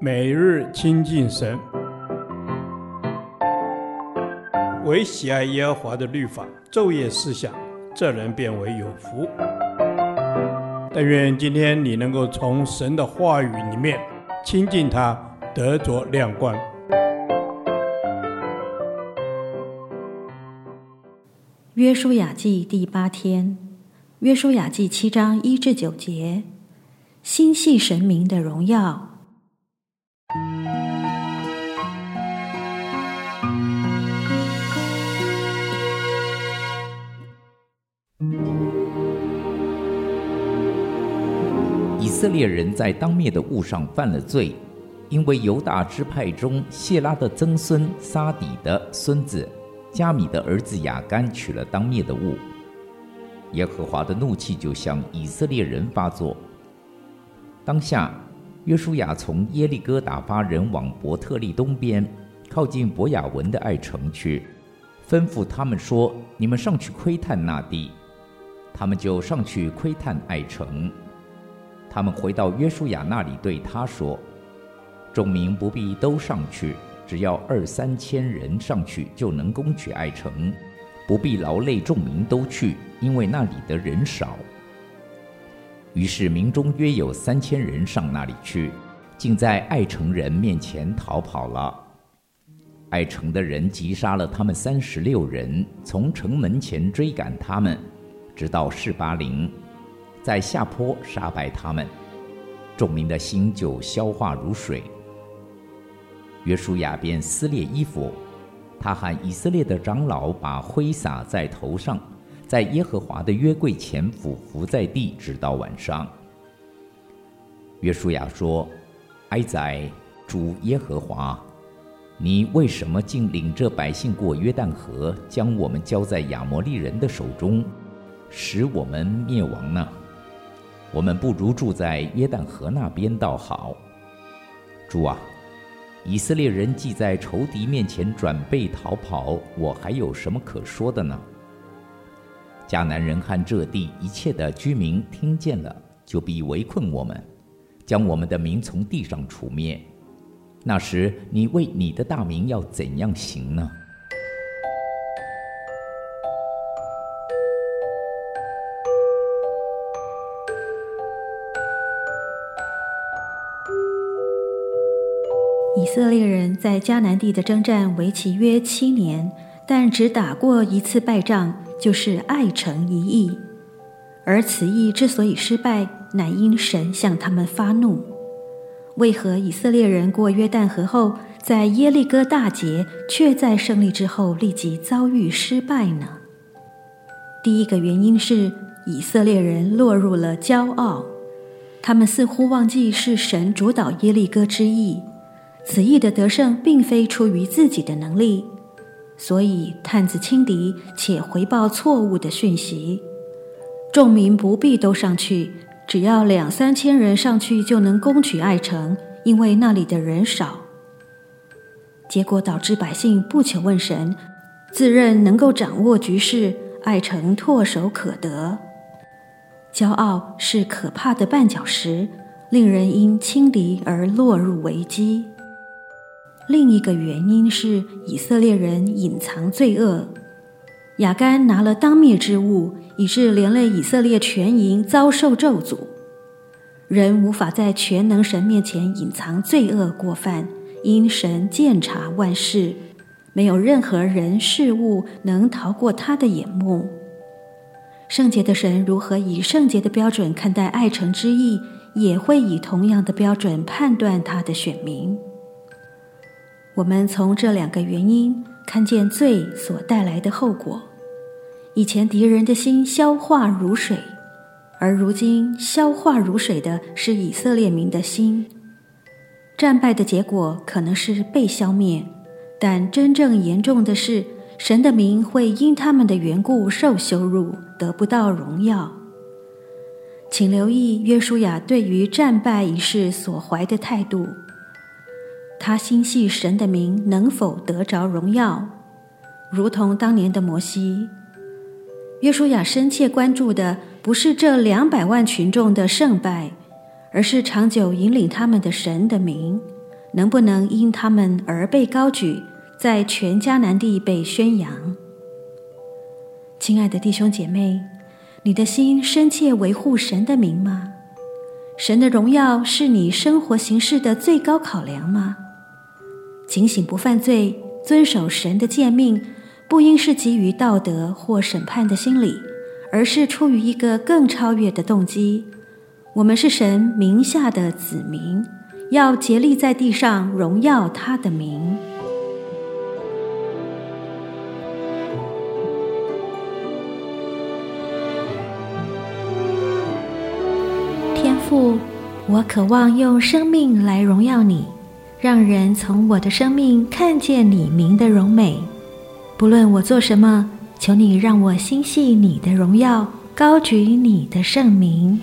每日亲近神，唯喜爱耶和华的律法，昼夜思想，这人便为有福。但愿今天你能够从神的话语里面亲近他，得着亮光。约书亚记第八天，约书亚记七章一至九节，心系神明的荣耀。以色列人在当灭的物上犯了罪，因为犹大支派中谢拉的曾孙撒底的孙子加米的儿子亚干取了当灭的物，耶和华的怒气就向以色列人发作。当下，约书亚从耶利哥打发人往伯特利东边，靠近伯亚文的爱城去，吩咐他们说：“你们上去窥探那地。”他们就上去窥探爱城。他们回到约书亚那里，对他说：“众民不必都上去，只要二三千人上去，就能攻取爱城，不必劳累众民都去，因为那里的人少。”于是民中约有三千人上那里去，竟在爱城人面前逃跑了。爱城的人击杀了他们三十六人，从城门前追赶他们，直到示巴陵。在下坡杀败他们，众民的心就消化如水。约书亚便撕裂衣服，他喊以色列的长老把灰撒在头上，在耶和华的约柜前俯伏在地，直到晚上。约书亚说：“哀哉，主耶和华，你为什么竟领这百姓过约旦河，将我们交在亚摩利人的手中，使我们灭亡呢？”我们不如住在约旦河那边倒好。主啊，以色列人既在仇敌面前转背逃跑，我还有什么可说的呢？迦南人和这地一切的居民听见了，就必围困我们，将我们的民从地上除灭。那时，你为你的大名要怎样行呢？以色列人在迦南地的征战为期约七年，但只打过一次败仗，就是爱城一役。而此役之所以失败，乃因神向他们发怒。为何以色列人过约旦河后，在耶利哥大捷，却在胜利之后立即遭遇失败呢？第一个原因是以色列人落入了骄傲，他们似乎忘记是神主导耶利哥之役。此役的得胜并非出于自己的能力，所以探子轻敌且回报错误的讯息。众民不必都上去，只要两三千人上去就能攻取爱城，因为那里的人少。结果导致百姓不求问神，自认能够掌握局势，爱城唾手可得。骄傲是可怕的绊脚石，令人因轻敌而落入危机。另一个原因是以色列人隐藏罪恶，亚干拿了当灭之物，以致连累以色列全营遭受咒诅。人无法在全能神面前隐藏罪恶过犯，因神鉴察万事，没有任何人事物能逃过他的眼目。圣洁的神如何以圣洁的标准看待爱城之意，也会以同样的标准判断他的选民。我们从这两个原因看见罪所带来的后果。以前敌人的心消化如水，而如今消化如水的是以色列民的心。战败的结果可能是被消灭，但真正严重的是，神的名会因他们的缘故受羞辱，得不到荣耀。请留意约书亚对于战败一事所怀的态度。他心系神的名能否得着荣耀，如同当年的摩西。约书亚深切关注的不是这两百万群众的胜败，而是长久引领他们的神的名，能不能因他们而被高举，在全迦南地被宣扬？亲爱的弟兄姐妹，你的心深切维护神的名吗？神的荣耀是你生活行事的最高考量吗？警醒不犯罪，遵守神的诫命，不应是基于道德或审判的心理，而是出于一个更超越的动机。我们是神名下的子民，要竭力在地上荣耀他的名。天父，我渴望用生命来荣耀你，让人从我的生命看见你名的荣美。不论我做什么，求你让我心系你的荣耀，高举你的圣名。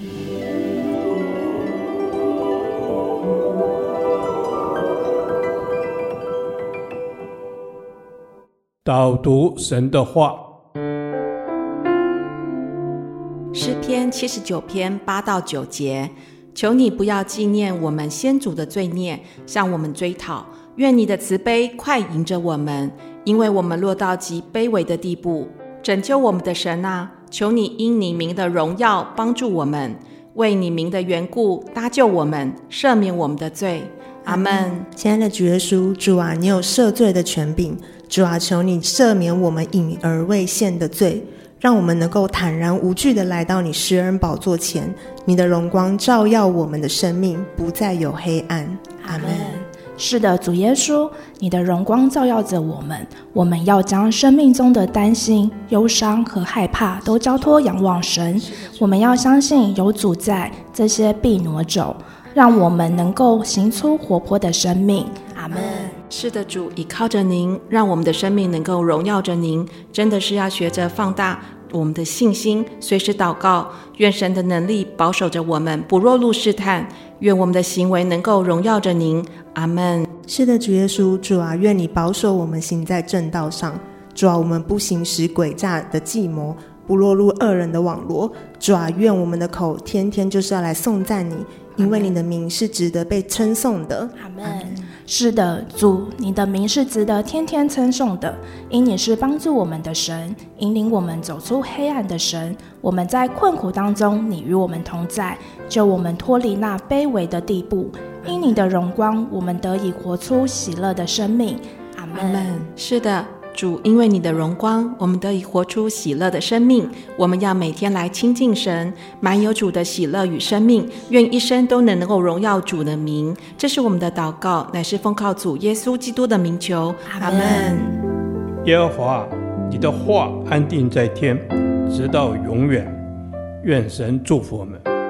导读神的话，诗篇七十九篇八到九节，求你不要纪念我们先祖的罪孽，向我们追讨。愿你的慈悲快迎着我们，因为我们落到极卑微的地步。拯救我们的神啊，求你因你名的荣耀帮助我们，为你名的缘故搭救我们，赦免我们的罪。阿门。亲爱的主耶稣，主啊，你有赦罪的权柄。主啊，求你赦免我们隐而未现的罪，让我们能够坦然无惧地来到你施恩宝座前。你的荣光照耀我们的生命，不再有黑暗。阿门。是的，主耶稣，你的荣光照耀着我们，我们要将生命中的担心、忧伤和害怕都交托仰望神。我们要相信有主在，这些必挪走，让我们能够行出活泼的生命。阿门。是的，主，倚靠着您，让我们的生命能够荣耀着您。真的是要学着放大我们的信心，随时祷告，愿神的能力保守着我们，不落入试探。愿我们的行为能够荣耀着您。阿门。是的，主耶稣，主啊，愿你保守我们行在正道上。主啊，我们不行使诡诈的计谋，不落入恶人的网罗。主啊，愿我们的口天天就是要来颂赞你，因为你的名是值得被称颂的。阿门。是的，主，你的名是值得天天称颂的，因你是帮助我们的神，引领我们走出黑暗的神。我们在困苦当中，你与我们同在，救我们脱离那卑微的地步。因你的荣光，我们得以活出喜乐的生命。阿门。是的。主，因为你的荣光，我们得以活出喜乐的生命。我们要每天来亲近神，满有主的喜乐与生命。愿一生都能能够荣耀主的名。这是我们的祷告，乃是奉靠主耶稣基督的名求。阿门。耶和华，你的话安定在天，直到永远。愿神祝福我们。